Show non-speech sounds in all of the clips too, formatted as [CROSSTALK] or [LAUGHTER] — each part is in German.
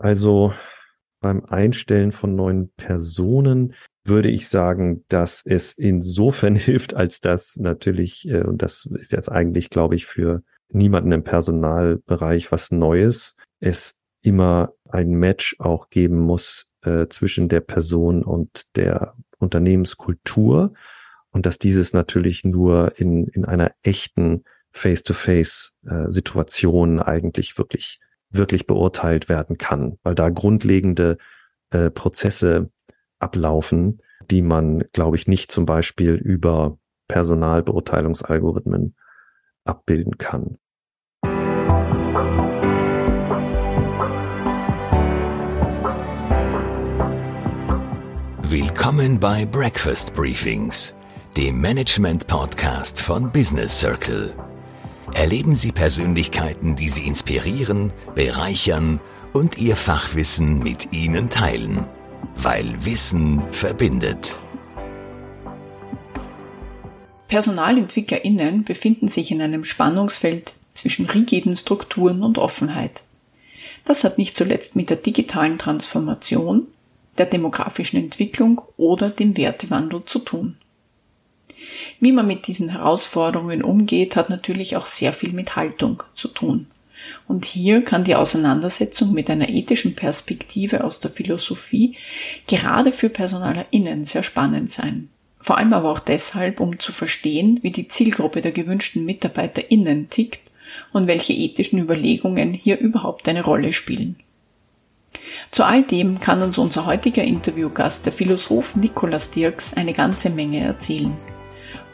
also beim Einstellen von neuen Personen würde ich sagen, dass es insofern [LAUGHS] hilft, als dass natürlich, äh, und das ist jetzt eigentlich, glaube ich, für niemanden im Personalbereich was Neues, es immer ein Match auch geben muss äh, zwischen der Person und der Unternehmenskultur und dass dieses natürlich nur in, in einer echten Face-to-Face-Situation äh, eigentlich wirklich, wirklich beurteilt werden kann, weil da grundlegende äh, Prozesse ablaufen, die man, glaube ich, nicht zum Beispiel über Personalbeurteilungsalgorithmen abbilden kann. Willkommen bei Breakfast Briefings, dem Management-Podcast von Business Circle. Erleben Sie Persönlichkeiten, die Sie inspirieren, bereichern und Ihr Fachwissen mit Ihnen teilen. Weil Wissen verbindet. PersonalentwicklerInnen befinden sich in einem Spannungsfeld zwischen rigiden Strukturen und Offenheit. Das hat nicht zuletzt mit der digitalen Transformation, der demografischen Entwicklung oder dem Wertewandel zu tun. Wie man mit diesen Herausforderungen umgeht, hat natürlich auch sehr viel mit Haltung zu tun. Und hier kann die Auseinandersetzung mit einer ethischen Perspektive aus der Philosophie gerade für PersonalerInnen sehr spannend sein. Vor allem aber auch deshalb, um zu verstehen, wie die Zielgruppe der gewünschten MitarbeiterInnen tickt und welche ethischen Überlegungen hier überhaupt eine Rolle spielen. Zu all dem kann uns unser heutiger Interviewgast, der Philosoph Nikolaus Dirks, eine ganze Menge erzählen.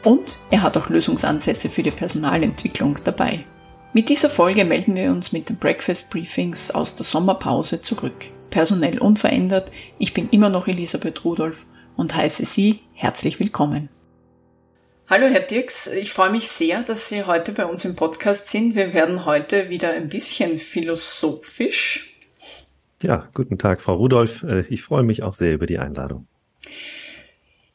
Und er hat auch Lösungsansätze für die Personalentwicklung dabei. Mit dieser Folge melden wir uns mit den Breakfast Briefings aus der Sommerpause zurück. Personell unverändert, ich bin immer noch Elisabeth Rudolph und heiße Sie herzlich willkommen. Hallo Herr Dirks, ich freue mich sehr, dass Sie heute bei uns im Podcast sind. Wir werden heute wieder ein bisschen philosophisch. Ja, guten Tag, Frau Rudolph. Äh, ich freue mich auch sehr über die Einladung.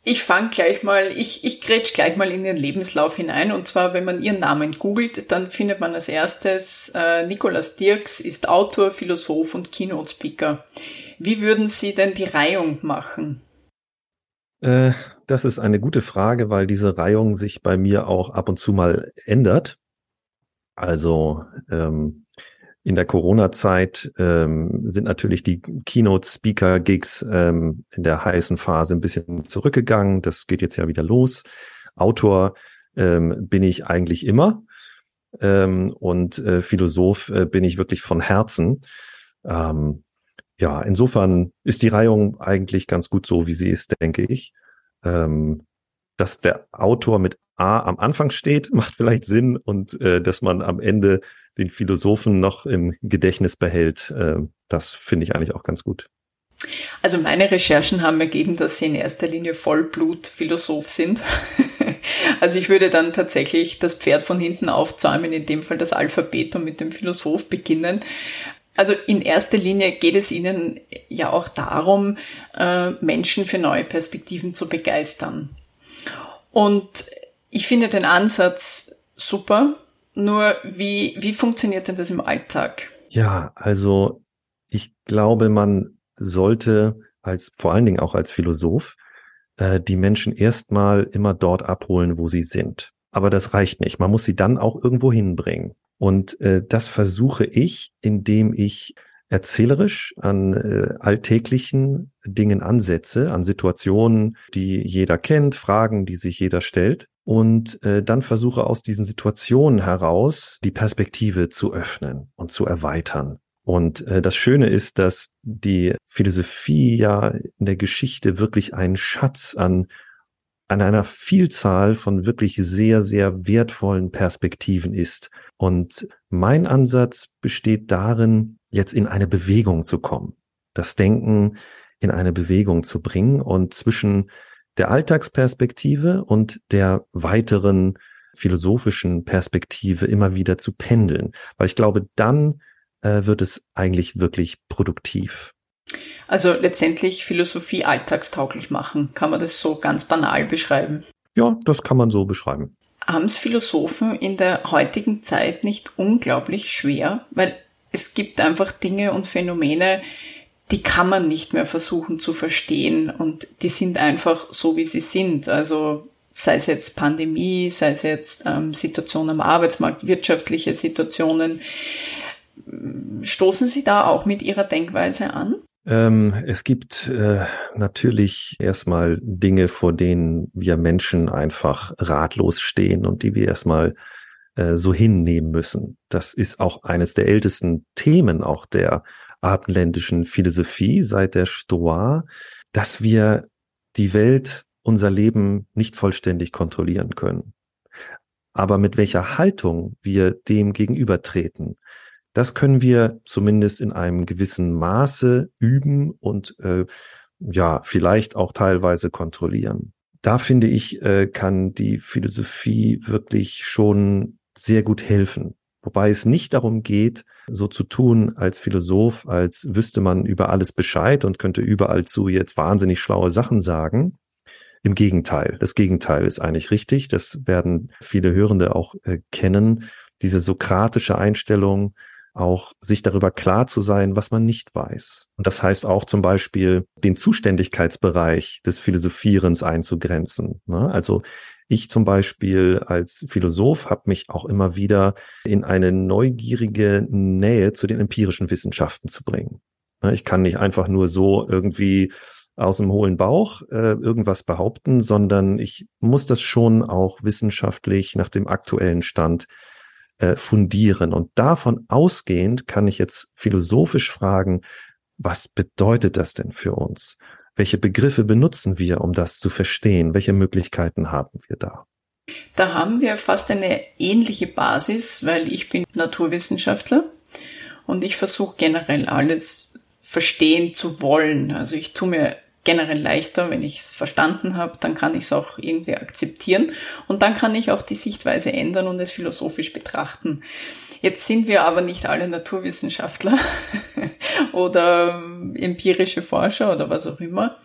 Ich fange gleich mal, ich, ich grätsch gleich mal in Ihren Lebenslauf hinein. Und zwar, wenn man Ihren Namen googelt, dann findet man als erstes, äh, Nikolaus Dirks ist Autor, Philosoph und Keynote-Speaker. Wie würden Sie denn die Reihung machen? Äh, das ist eine gute Frage, weil diese Reihung sich bei mir auch ab und zu mal ändert. Also ähm, in der Corona-Zeit ähm, sind natürlich die Keynote-Speaker-Gigs ähm, in der heißen Phase ein bisschen zurückgegangen. Das geht jetzt ja wieder los. Autor ähm, bin ich eigentlich immer ähm, und äh, Philosoph äh, bin ich wirklich von Herzen. Ähm, ja, insofern ist die Reihung eigentlich ganz gut so, wie sie ist, denke ich. Ähm, dass der Autor mit A am Anfang steht, [LAUGHS] macht vielleicht Sinn und äh, dass man am Ende den Philosophen noch im Gedächtnis behält. Äh, das finde ich eigentlich auch ganz gut. Also meine Recherchen haben ergeben, dass Sie in erster Linie Vollblut-Philosoph sind. [LAUGHS] also ich würde dann tatsächlich das Pferd von hinten aufzäumen, in dem Fall das Alphabet und mit dem Philosoph beginnen. Also in erster Linie geht es Ihnen ja auch darum, äh, Menschen für neue Perspektiven zu begeistern. Und ich finde den Ansatz super. Nur wie, wie funktioniert denn das im Alltag? Ja, also ich glaube, man sollte als, vor allen Dingen auch als Philosoph, äh, die Menschen erstmal immer dort abholen, wo sie sind. Aber das reicht nicht. Man muss sie dann auch irgendwo hinbringen. Und äh, das versuche ich, indem ich erzählerisch an äh, alltäglichen Dingen ansetze, an Situationen, die jeder kennt, Fragen, die sich jeder stellt und äh, dann versuche aus diesen Situationen heraus die Perspektive zu öffnen und zu erweitern. Und äh, das Schöne ist, dass die Philosophie ja in der Geschichte wirklich ein Schatz an an einer Vielzahl von wirklich sehr, sehr wertvollen Perspektiven ist. Und mein Ansatz besteht darin, jetzt in eine Bewegung zu kommen, das Denken in eine Bewegung zu bringen und zwischen der Alltagsperspektive und der weiteren philosophischen Perspektive immer wieder zu pendeln, weil ich glaube, dann äh, wird es eigentlich wirklich produktiv. Also letztendlich Philosophie alltagstauglich machen, kann man das so ganz banal beschreiben? Ja, das kann man so beschreiben. Haben es Philosophen in der heutigen Zeit nicht unglaublich schwer? Weil es gibt einfach Dinge und Phänomene, die kann man nicht mehr versuchen zu verstehen und die sind einfach so, wie sie sind. Also sei es jetzt Pandemie, sei es jetzt ähm, Situation am Arbeitsmarkt, wirtschaftliche Situationen. Stoßen Sie da auch mit Ihrer Denkweise an? Ähm, es gibt äh, natürlich erstmal Dinge, vor denen wir Menschen einfach ratlos stehen und die wir erstmal äh, so hinnehmen müssen. Das ist auch eines der ältesten Themen auch der abendländischen Philosophie seit der Stoa, dass wir die Welt, unser Leben nicht vollständig kontrollieren können. Aber mit welcher Haltung wir dem gegenübertreten, das können wir zumindest in einem gewissen Maße üben und äh, ja, vielleicht auch teilweise kontrollieren. Da finde ich, äh, kann die Philosophie wirklich schon sehr gut helfen. Wobei es nicht darum geht, so zu tun als Philosoph, als wüsste man über alles Bescheid und könnte überall zu jetzt wahnsinnig schlaue Sachen sagen. Im Gegenteil, das Gegenteil ist eigentlich richtig. Das werden viele Hörende auch äh, kennen. Diese sokratische Einstellung, auch sich darüber klar zu sein, was man nicht weiß. Und das heißt auch zum Beispiel, den Zuständigkeitsbereich des Philosophierens einzugrenzen. Ne? Also ich zum Beispiel als Philosoph habe mich auch immer wieder in eine neugierige Nähe zu den empirischen Wissenschaften zu bringen. Ne? Ich kann nicht einfach nur so irgendwie aus dem hohlen Bauch äh, irgendwas behaupten, sondern ich muss das schon auch wissenschaftlich nach dem aktuellen Stand äh, fundieren. Und davon ausgehend kann ich jetzt philosophisch fragen, was bedeutet das denn für uns? Welche Begriffe benutzen wir, um das zu verstehen? Welche Möglichkeiten haben wir da? Da haben wir fast eine ähnliche Basis, weil ich bin Naturwissenschaftler und ich versuche generell alles verstehen zu wollen. Also ich tue mir generell leichter, wenn ich es verstanden habe, dann kann ich es auch irgendwie akzeptieren und dann kann ich auch die Sichtweise ändern und es philosophisch betrachten. Jetzt sind wir aber nicht alle Naturwissenschaftler oder empirische Forscher oder was auch immer.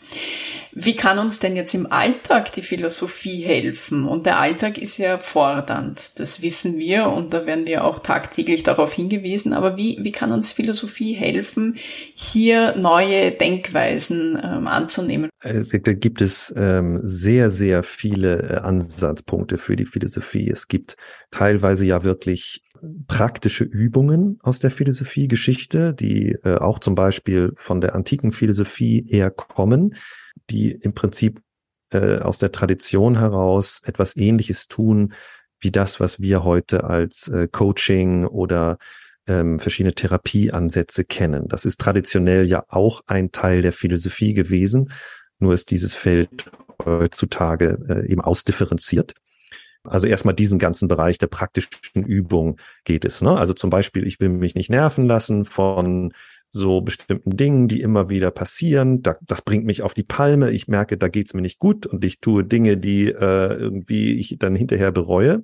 Wie kann uns denn jetzt im Alltag die Philosophie helfen? Und der Alltag ist ja fordernd, das wissen wir und da werden wir auch tagtäglich darauf hingewiesen. Aber wie, wie kann uns Philosophie helfen, hier neue Denkweisen ähm, anzunehmen? Also, da gibt es ähm, sehr, sehr viele äh, Ansatzpunkte für die Philosophie. Es gibt teilweise ja wirklich praktische Übungen aus der Philosophiegeschichte, die äh, auch zum Beispiel von der antiken Philosophie herkommen, die im Prinzip äh, aus der Tradition heraus etwas Ähnliches tun wie das, was wir heute als äh, Coaching oder ähm, verschiedene Therapieansätze kennen. Das ist traditionell ja auch ein Teil der Philosophie gewesen, nur ist dieses Feld heutzutage äh, eben ausdifferenziert. Also erstmal diesen ganzen Bereich der praktischen Übung geht es. Ne? Also zum Beispiel, ich will mich nicht nerven lassen von so bestimmten Dingen, die immer wieder passieren. Da, das bringt mich auf die Palme. Ich merke, da geht's mir nicht gut und ich tue Dinge, die äh, irgendwie ich dann hinterher bereue.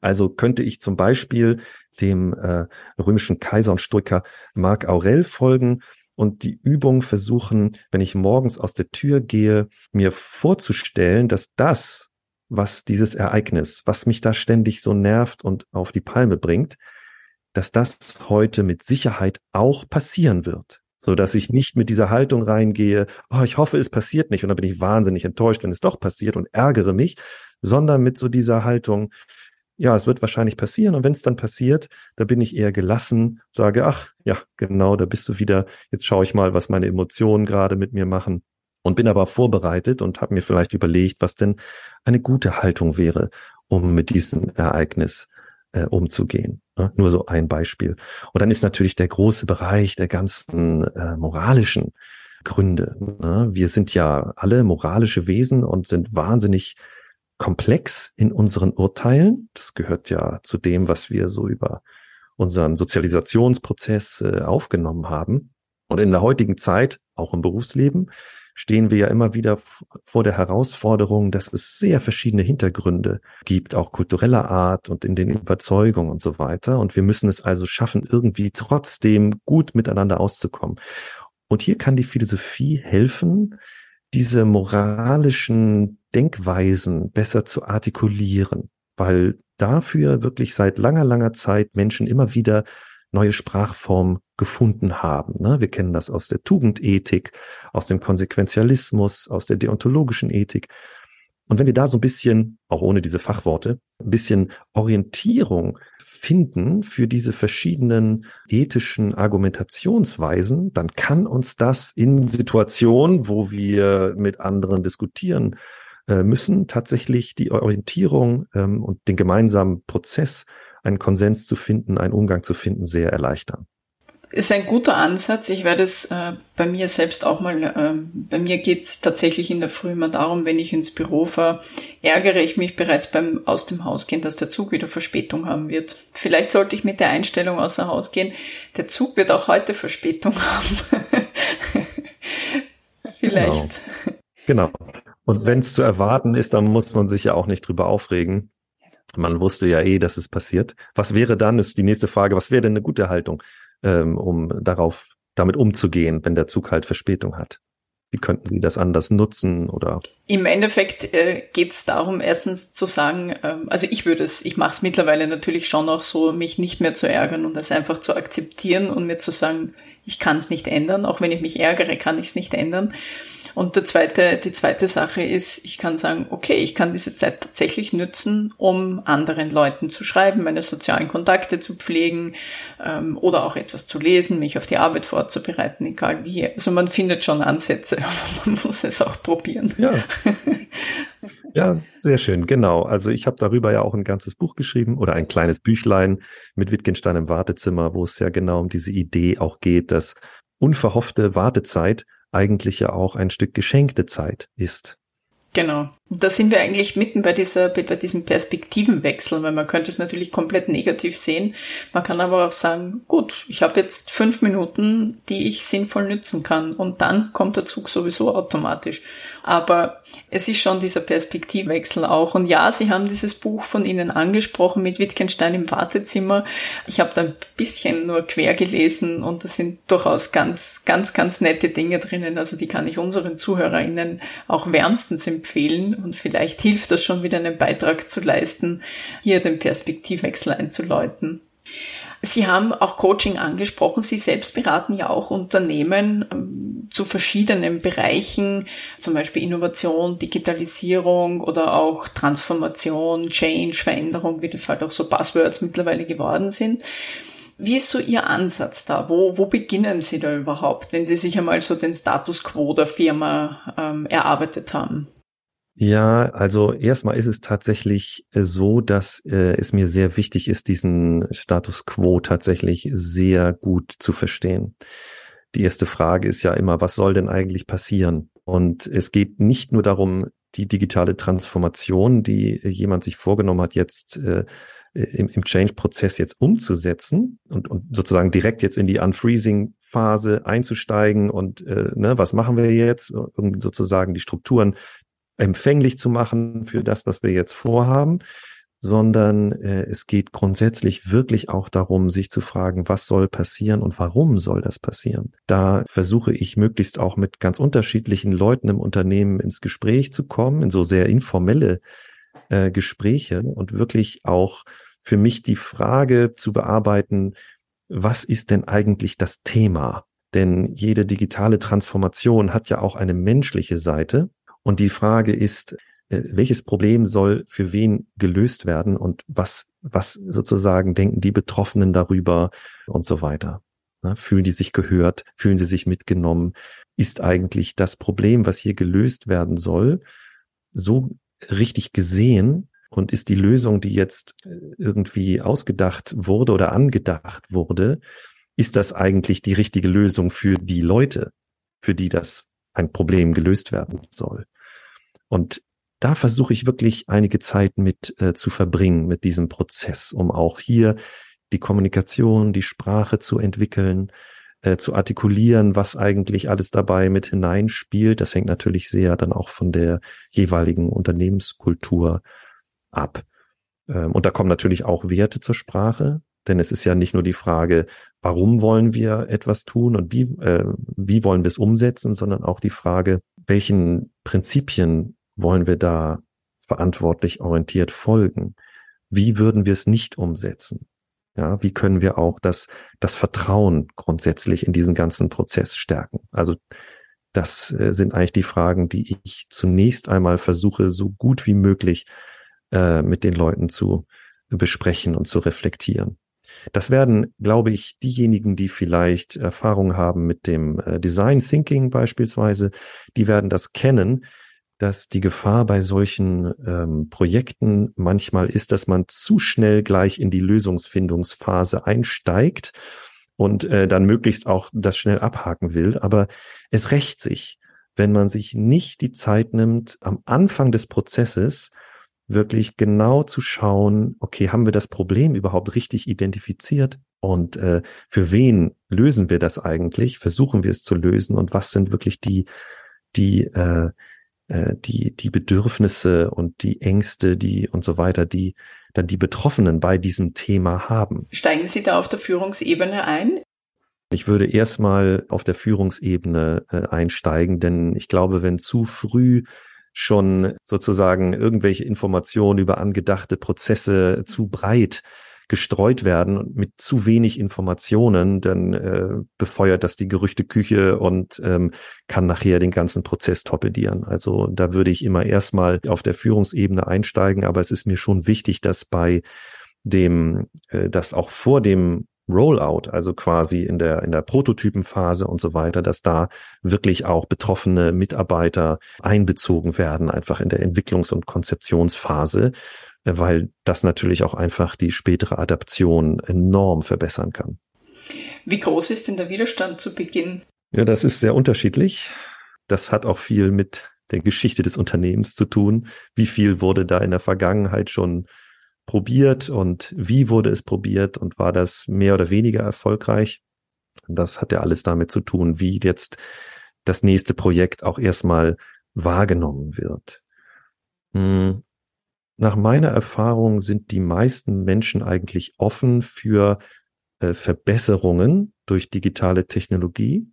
Also könnte ich zum Beispiel dem äh, römischen Kaiser und Stoiker Marc Aurel folgen und die Übung versuchen, wenn ich morgens aus der Tür gehe, mir vorzustellen, dass das, was dieses Ereignis, was mich da ständig so nervt und auf die Palme bringt, dass das heute mit Sicherheit auch passieren wird. So dass ich nicht mit dieser Haltung reingehe, oh, ich hoffe, es passiert nicht und dann bin ich wahnsinnig enttäuscht, wenn es doch passiert und ärgere mich, sondern mit so dieser Haltung, ja, es wird wahrscheinlich passieren und wenn es dann passiert, da bin ich eher gelassen, sage, ach, ja, genau, da bist du wieder, jetzt schaue ich mal, was meine Emotionen gerade mit mir machen und bin aber vorbereitet und habe mir vielleicht überlegt, was denn eine gute Haltung wäre, um mit diesem Ereignis äh, umzugehen. Ne? Nur so ein Beispiel. Und dann ist natürlich der große Bereich der ganzen äh, moralischen Gründe. Ne? Wir sind ja alle moralische Wesen und sind wahnsinnig komplex in unseren Urteilen. Das gehört ja zu dem, was wir so über unseren Sozialisationsprozess äh, aufgenommen haben. Und in der heutigen Zeit, auch im Berufsleben, stehen wir ja immer wieder vor der Herausforderung, dass es sehr verschiedene Hintergründe gibt, auch kultureller Art und in den Überzeugungen und so weiter. Und wir müssen es also schaffen, irgendwie trotzdem gut miteinander auszukommen. Und hier kann die Philosophie helfen, diese moralischen Denkweisen besser zu artikulieren, weil dafür wirklich seit langer, langer Zeit Menschen immer wieder neue Sprachform gefunden haben. Ne? Wir kennen das aus der Tugendethik, aus dem Konsequenzialismus, aus der deontologischen Ethik. Und wenn wir da so ein bisschen, auch ohne diese Fachworte, ein bisschen Orientierung finden für diese verschiedenen ethischen Argumentationsweisen, dann kann uns das in Situationen, wo wir mit anderen diskutieren äh, müssen, tatsächlich die Orientierung ähm, und den gemeinsamen Prozess, einen Konsens zu finden, einen Umgang zu finden, sehr erleichtern ist ein guter Ansatz. Ich werde es äh, bei mir selbst auch mal, äh, bei mir geht's tatsächlich in der Früh immer darum, wenn ich ins Büro fahre, ärgere ich mich bereits beim Aus dem Haus gehen, dass der Zug wieder Verspätung haben wird. Vielleicht sollte ich mit der Einstellung außer Haus gehen, der Zug wird auch heute Verspätung [LAUGHS] haben. Vielleicht. Genau. genau. Und wenn es zu erwarten ist, dann muss man sich ja auch nicht drüber aufregen. Man wusste ja eh, dass es passiert. Was wäre dann, ist die nächste Frage, was wäre denn eine gute Haltung? ähm, um darauf damit umzugehen, wenn der Zug halt Verspätung hat? Wie könnten Sie das anders nutzen oder? Im Endeffekt äh, geht es darum, erstens zu sagen, ähm, also ich würde es, ich mache es mittlerweile natürlich schon auch so, mich nicht mehr zu ärgern und es einfach zu akzeptieren und mir zu sagen, ich kann es nicht ändern, auch wenn ich mich ärgere, kann ich es nicht ändern. Und der zweite, die zweite Sache ist, ich kann sagen, okay, ich kann diese Zeit tatsächlich nützen, um anderen Leuten zu schreiben, meine sozialen Kontakte zu pflegen ähm, oder auch etwas zu lesen, mich auf die Arbeit vorzubereiten, egal wie. Also man findet schon Ansätze, aber [LAUGHS] man muss es auch probieren. Ja. [LAUGHS] Ja, sehr schön, genau. Also ich habe darüber ja auch ein ganzes Buch geschrieben oder ein kleines Büchlein mit Wittgenstein im Wartezimmer, wo es ja genau um diese Idee auch geht, dass unverhoffte Wartezeit eigentlich ja auch ein Stück geschenkte Zeit ist. Genau. Da sind wir eigentlich mitten bei dieser, bei diesem Perspektivenwechsel, weil man könnte es natürlich komplett negativ sehen. Man kann aber auch sagen, gut, ich habe jetzt fünf Minuten, die ich sinnvoll nützen kann und dann kommt der Zug sowieso automatisch. Aber es ist schon dieser Perspektivwechsel auch. Und ja, Sie haben dieses Buch von Ihnen angesprochen mit Wittgenstein im Wartezimmer. Ich habe da ein bisschen nur quer gelesen und da sind durchaus ganz, ganz, ganz nette Dinge drinnen. Also die kann ich unseren ZuhörerInnen auch wärmstens empfehlen und vielleicht hilft das schon wieder einen Beitrag zu leisten, hier den Perspektivwechsel einzuläuten. Sie haben auch Coaching angesprochen. Sie selbst beraten ja auch Unternehmen ähm, zu verschiedenen Bereichen, zum Beispiel Innovation, Digitalisierung oder auch Transformation, Change, Veränderung, wie das halt auch so Buzzwords mittlerweile geworden sind. Wie ist so Ihr Ansatz da? Wo, wo beginnen Sie da überhaupt, wenn Sie sich einmal so den Status quo der Firma ähm, erarbeitet haben? Ja, also erstmal ist es tatsächlich äh, so, dass äh, es mir sehr wichtig ist, diesen Status quo tatsächlich sehr gut zu verstehen. Die erste Frage ist ja immer, was soll denn eigentlich passieren? Und es geht nicht nur darum, die digitale Transformation, die jemand sich vorgenommen hat, jetzt äh, im, im Change-Prozess jetzt umzusetzen und, und sozusagen direkt jetzt in die Unfreezing-Phase einzusteigen und äh, ne, was machen wir jetzt, um sozusagen die Strukturen empfänglich zu machen für das, was wir jetzt vorhaben, sondern äh, es geht grundsätzlich wirklich auch darum, sich zu fragen, was soll passieren und warum soll das passieren. Da versuche ich möglichst auch mit ganz unterschiedlichen Leuten im Unternehmen ins Gespräch zu kommen, in so sehr informelle äh, Gespräche und wirklich auch für mich die Frage zu bearbeiten, was ist denn eigentlich das Thema? Denn jede digitale Transformation hat ja auch eine menschliche Seite und die Frage ist, äh, welches Problem soll für wen gelöst werden und was, was sozusagen denken die Betroffenen darüber und so weiter. Fühlen die sich gehört? Fühlen sie sich mitgenommen? Ist eigentlich das Problem, was hier gelöst werden soll, so richtig gesehen? Und ist die Lösung, die jetzt äh, irgendwie ausgedacht wurde oder angedacht wurde, ist das eigentlich die richtige Lösung für die Leute, für die das ein Problem gelöst werden soll? Und da versuche ich wirklich einige Zeit mit äh, zu verbringen, mit diesem Prozess, um auch hier die Kommunikation, die Sprache zu entwickeln, äh, zu artikulieren, was eigentlich alles dabei mit hineinspielt. Das hängt natürlich sehr dann auch von der jeweiligen Unternehmenskultur ab. Ähm, und da kommen natürlich auch Werte zur Sprache, denn es ist ja nicht nur die Frage, warum wollen wir etwas tun und wie, äh, wie wollen wir es umsetzen, sondern auch die Frage, welchen Prinzipien wollen wir da verantwortlich orientiert folgen? Wie würden wir es nicht umsetzen? Ja, wie können wir auch das, das Vertrauen grundsätzlich in diesen ganzen Prozess stärken? Also das äh, sind eigentlich die Fragen, die ich zunächst einmal versuche, so gut wie möglich äh, mit den Leuten zu besprechen und zu reflektieren. Das werden, glaube ich, diejenigen, die vielleicht Erfahrung haben mit dem äh, Design Thinking beispielsweise, die werden das kennen, dass die Gefahr bei solchen ähm, Projekten manchmal ist, dass man zu schnell gleich in die Lösungsfindungsphase einsteigt und äh, dann möglichst auch das schnell abhaken will. Aber es rächt sich, wenn man sich nicht die Zeit nimmt, am Anfang des Prozesses wirklich genau zu schauen, okay, haben wir das Problem überhaupt richtig identifiziert und äh, für wen lösen wir das eigentlich? Versuchen wir es zu lösen und was sind wirklich die die äh, äh, die die Bedürfnisse und die Ängste, die und so weiter, die dann die Betroffenen bei diesem Thema haben. Steigen Sie da auf der Führungsebene ein? Ich würde erstmal auf der Führungsebene äh, einsteigen, denn ich glaube, wenn zu früh schon sozusagen irgendwelche Informationen über angedachte Prozesse zu breit gestreut werden mit zu wenig Informationen, dann äh, befeuert das die Gerüchteküche und ähm, kann nachher den ganzen Prozess torpedieren. Also da würde ich immer erstmal auf der Führungsebene einsteigen, aber es ist mir schon wichtig, dass bei dem, äh, dass auch vor dem Rollout, also quasi in der, in der Prototypenphase und so weiter, dass da wirklich auch betroffene Mitarbeiter einbezogen werden, einfach in der Entwicklungs- und Konzeptionsphase, weil das natürlich auch einfach die spätere Adaption enorm verbessern kann. Wie groß ist denn der Widerstand zu Beginn? Ja, das ist sehr unterschiedlich. Das hat auch viel mit der Geschichte des Unternehmens zu tun. Wie viel wurde da in der Vergangenheit schon probiert und wie wurde es probiert und war das mehr oder weniger erfolgreich? Das hat ja alles damit zu tun, wie jetzt das nächste Projekt auch erstmal wahrgenommen wird. Nach meiner Erfahrung sind die meisten Menschen eigentlich offen für äh, Verbesserungen durch digitale Technologie,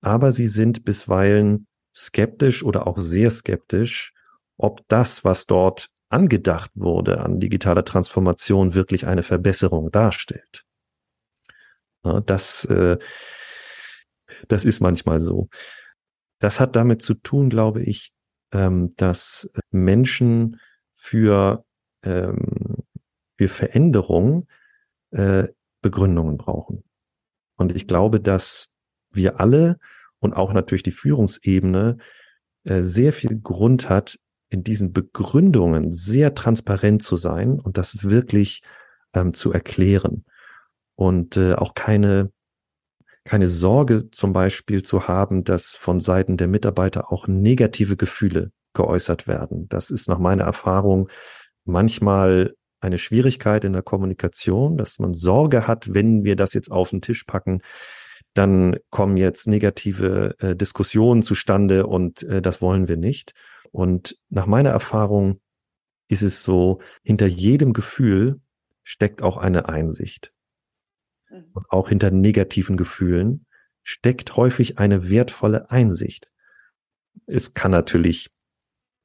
aber sie sind bisweilen skeptisch oder auch sehr skeptisch, ob das, was dort angedacht wurde an digitaler Transformation, wirklich eine Verbesserung darstellt. Das, äh, das ist manchmal so. Das hat damit zu tun, glaube ich, ähm, dass Menschen für, ähm, für Veränderung äh, Begründungen brauchen. Und ich glaube, dass wir alle und auch natürlich die Führungsebene äh, sehr viel Grund hat, in diesen Begründungen sehr transparent zu sein und das wirklich ähm, zu erklären und äh, auch keine keine Sorge zum Beispiel zu haben, dass von Seiten der Mitarbeiter auch negative Gefühle geäußert werden. Das ist nach meiner Erfahrung manchmal eine Schwierigkeit in der Kommunikation, dass man Sorge hat, wenn wir das jetzt auf den Tisch packen, dann kommen jetzt negative äh, Diskussionen zustande und äh, das wollen wir nicht. Und nach meiner Erfahrung ist es so, hinter jedem Gefühl steckt auch eine Einsicht. Mhm. Und auch hinter negativen Gefühlen steckt häufig eine wertvolle Einsicht. Es kann natürlich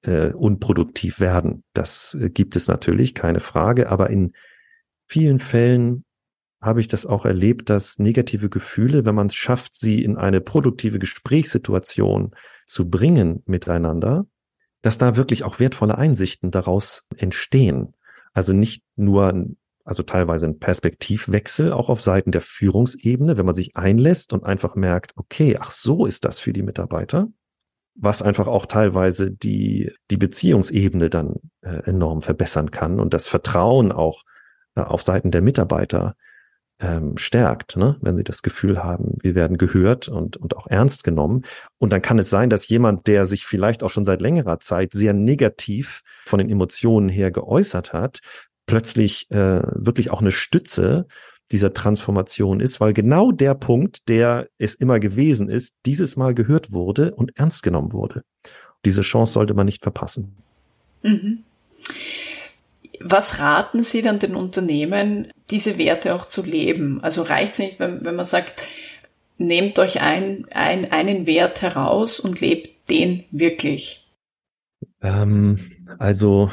äh, unproduktiv werden. Das äh, gibt es natürlich, keine Frage. Aber in vielen Fällen habe ich das auch erlebt, dass negative Gefühle, wenn man es schafft, sie in eine produktive Gesprächssituation zu bringen miteinander, dass da wirklich auch wertvolle Einsichten daraus entstehen. Also nicht nur, also teilweise ein Perspektivwechsel auch auf Seiten der Führungsebene, wenn man sich einlässt und einfach merkt, okay, ach so ist das für die Mitarbeiter, was einfach auch teilweise die, die Beziehungsebene dann äh, enorm verbessern kann und das Vertrauen auch äh, auf Seiten der Mitarbeiter ähm, stärkt, ne? wenn sie das Gefühl haben, wir werden gehört und, und auch ernst genommen. Und dann kann es sein, dass jemand, der sich vielleicht auch schon seit längerer Zeit sehr negativ von den Emotionen her geäußert hat, plötzlich äh, wirklich auch eine Stütze dieser Transformation ist, weil genau der Punkt, der es immer gewesen ist, dieses Mal gehört wurde und ernst genommen wurde. Diese Chance sollte man nicht verpassen. Mhm. Was raten Sie dann den Unternehmen, diese Werte auch zu leben? Also reicht es nicht, wenn, wenn man sagt, nehmt euch ein, ein, einen Wert heraus und lebt den wirklich? Ähm, also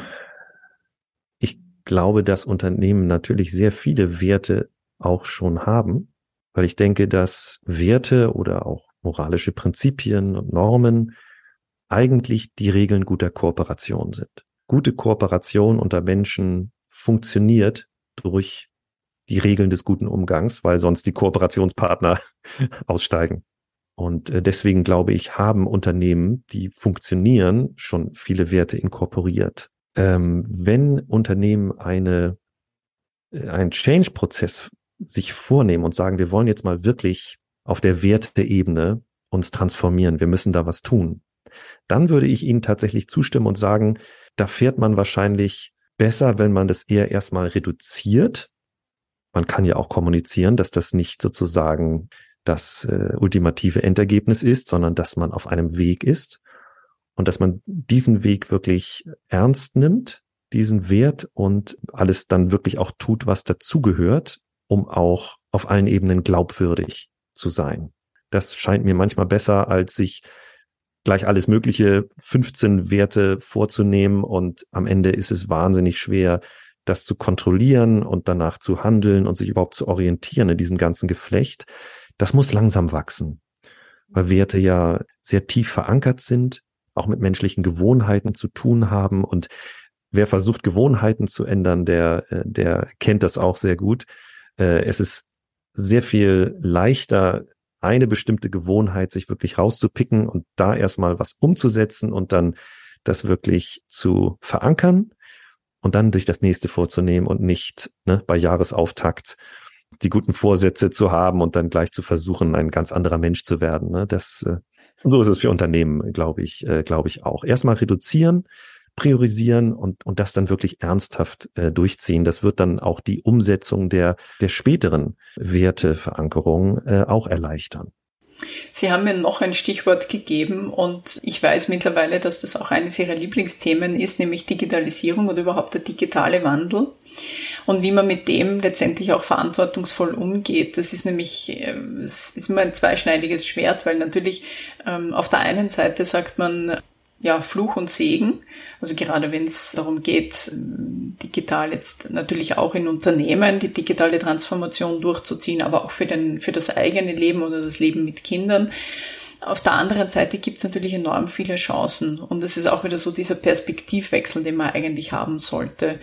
ich glaube, dass Unternehmen natürlich sehr viele Werte auch schon haben, weil ich denke, dass Werte oder auch moralische Prinzipien und Normen eigentlich die Regeln guter Kooperation sind. Gute Kooperation unter Menschen funktioniert durch die Regeln des guten Umgangs, weil sonst die Kooperationspartner [LAUGHS] aussteigen. Und äh, deswegen glaube ich, haben Unternehmen, die funktionieren, schon viele Werte inkorporiert. Ähm, wenn Unternehmen eine, äh, einen Change-Prozess sich vornehmen und sagen, wir wollen jetzt mal wirklich auf der Werteebene uns transformieren, wir müssen da was tun, dann würde ich Ihnen tatsächlich zustimmen und sagen, da fährt man wahrscheinlich besser, wenn man das eher erstmal reduziert. Man kann ja auch kommunizieren, dass das nicht sozusagen das äh, ultimative Endergebnis ist, sondern dass man auf einem Weg ist und dass man diesen Weg wirklich ernst nimmt, diesen Wert und alles dann wirklich auch tut, was dazugehört, um auch auf allen Ebenen glaubwürdig zu sein. Das scheint mir manchmal besser, als sich gleich alles mögliche 15 Werte vorzunehmen und am Ende ist es wahnsinnig schwer, das zu kontrollieren und danach zu handeln und sich überhaupt zu orientieren in diesem ganzen Geflecht. Das muss langsam wachsen, weil Werte ja sehr tief verankert sind, auch mit menschlichen Gewohnheiten zu tun haben und wer versucht Gewohnheiten zu ändern, der äh, der kennt das auch sehr gut. Äh, es ist sehr viel leichter eine bestimmte Gewohnheit sich wirklich rauszupicken und da erstmal was umzusetzen und dann das wirklich zu verankern und dann sich das nächste vorzunehmen und nicht ne, bei Jahresauftakt die guten Vorsätze zu haben und dann gleich zu versuchen, ein ganz anderer Mensch zu werden. Ne? Das, äh, so ist es für Unternehmen, glaube ich, äh, glaube ich auch. Erstmal reduzieren, priorisieren und, und das dann wirklich ernsthaft äh, durchziehen. Das wird dann auch die Umsetzung der, der späteren Werteverankerung äh, auch erleichtern. Sie haben mir noch ein Stichwort gegeben und ich weiß mittlerweile, dass das auch eines Ihrer Lieblingsthemen ist, nämlich Digitalisierung oder überhaupt der digitale Wandel und wie man mit dem letztendlich auch verantwortungsvoll umgeht. Das ist nämlich, äh, es ist immer ein zweischneidiges Schwert, weil natürlich ähm, auf der einen Seite sagt man, ja, Fluch und Segen. Also gerade wenn es darum geht, digital jetzt natürlich auch in Unternehmen die digitale Transformation durchzuziehen, aber auch für, den, für das eigene Leben oder das Leben mit Kindern. Auf der anderen Seite gibt es natürlich enorm viele Chancen und es ist auch wieder so dieser Perspektivwechsel, den man eigentlich haben sollte.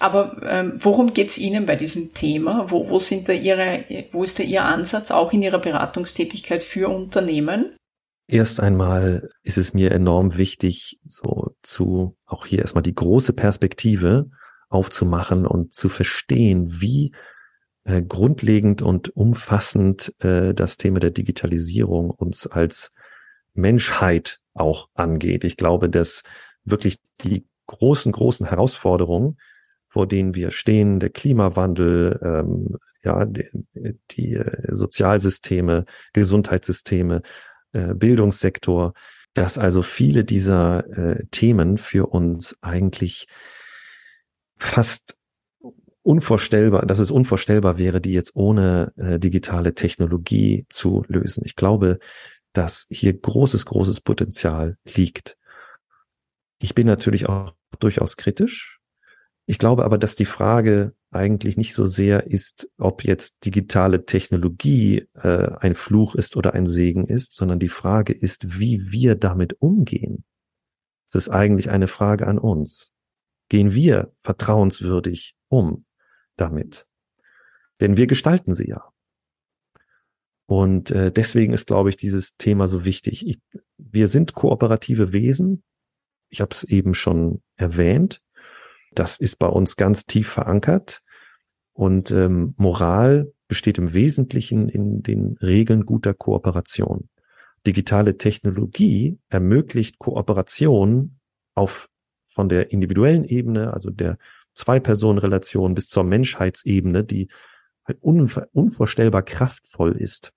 Aber ähm, worum geht es Ihnen bei diesem Thema? Wo, wo, sind da Ihre, wo ist da Ihr Ansatz auch in Ihrer Beratungstätigkeit für Unternehmen? Erst einmal ist es mir enorm wichtig, so zu auch hier erstmal die große Perspektive aufzumachen und zu verstehen, wie äh, grundlegend und umfassend äh, das Thema der Digitalisierung uns als Menschheit auch angeht. Ich glaube, dass wirklich die großen, großen Herausforderungen, vor denen wir stehen, der Klimawandel, ähm, ja, die, die äh, Sozialsysteme, Gesundheitssysteme, äh, Bildungssektor, dass also viele dieser äh, Themen für uns eigentlich fast unvorstellbar, dass es unvorstellbar wäre, die jetzt ohne äh, digitale Technologie zu lösen. Ich glaube, dass hier großes, großes Potenzial liegt. Ich bin natürlich auch durchaus kritisch. Ich glaube aber, dass die Frage eigentlich nicht so sehr ist, ob jetzt digitale Technologie äh, ein Fluch ist oder ein Segen ist, sondern die Frage ist, wie wir damit umgehen. Das ist eigentlich eine Frage an uns. Gehen wir vertrauenswürdig um damit? Denn wir gestalten sie ja. Und äh, deswegen ist, glaube ich, dieses Thema so wichtig. Ich, wir sind kooperative Wesen. Ich habe es eben schon erwähnt. Das ist bei uns ganz tief verankert. Und ähm, Moral besteht im Wesentlichen in den Regeln guter Kooperation. Digitale Technologie ermöglicht Kooperation auf von der individuellen Ebene, also der Zwei-Personen-Relation bis zur Menschheitsebene, die halt unvorstellbar kraftvoll ist.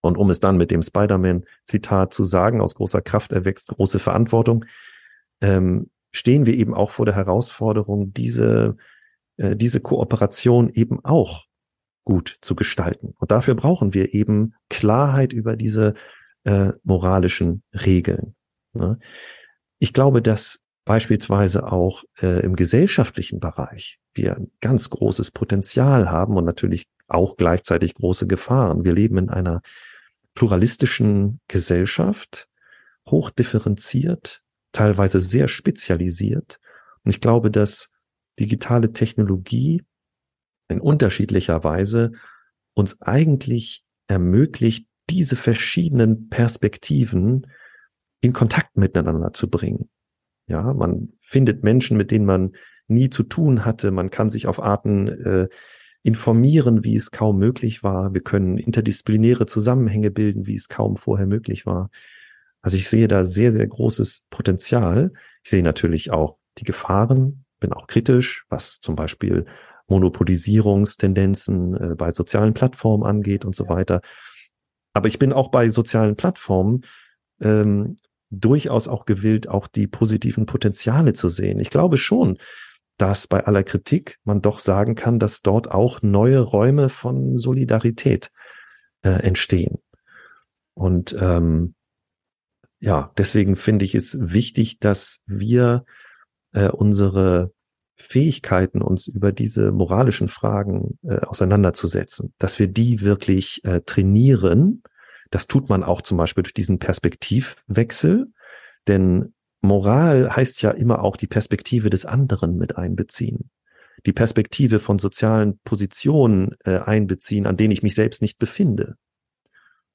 Und um es dann mit dem Spider-Man-Zitat zu sagen, aus großer Kraft erwächst große Verantwortung, ähm, stehen wir eben auch vor der Herausforderung, diese, äh, diese Kooperation eben auch gut zu gestalten. Und dafür brauchen wir eben Klarheit über diese äh, moralischen Regeln. Ne? Ich glaube, dass beispielsweise auch äh, im gesellschaftlichen Bereich wir ein ganz großes Potenzial haben und natürlich auch gleichzeitig große Gefahren. Wir leben in einer pluralistischen Gesellschaft, hochdifferenziert, teilweise sehr spezialisiert. Und ich glaube, dass digitale Technologie in unterschiedlicher Weise uns eigentlich ermöglicht, diese verschiedenen Perspektiven in Kontakt miteinander zu bringen. Ja, man findet Menschen, mit denen man nie zu tun hatte. Man kann sich auf Arten äh, informieren, wie es kaum möglich war. Wir können interdisziplinäre Zusammenhänge bilden, wie es kaum vorher möglich war. Also ich sehe da sehr, sehr großes Potenzial. Ich sehe natürlich auch die Gefahren, bin auch kritisch, was zum Beispiel Monopolisierungstendenzen äh, bei sozialen Plattformen angeht und so weiter. Aber ich bin auch bei sozialen Plattformen ähm, durchaus auch gewillt, auch die positiven Potenziale zu sehen. Ich glaube schon, dass bei aller Kritik man doch sagen kann, dass dort auch neue Räume von Solidarität äh, entstehen. Und ähm, ja, deswegen finde ich es wichtig, dass wir äh, unsere Fähigkeiten, uns über diese moralischen Fragen äh, auseinanderzusetzen, dass wir die wirklich äh, trainieren. Das tut man auch zum Beispiel durch diesen Perspektivwechsel, denn Moral heißt ja immer auch die Perspektive des anderen mit einbeziehen. Die Perspektive von sozialen Positionen äh, einbeziehen, an denen ich mich selbst nicht befinde.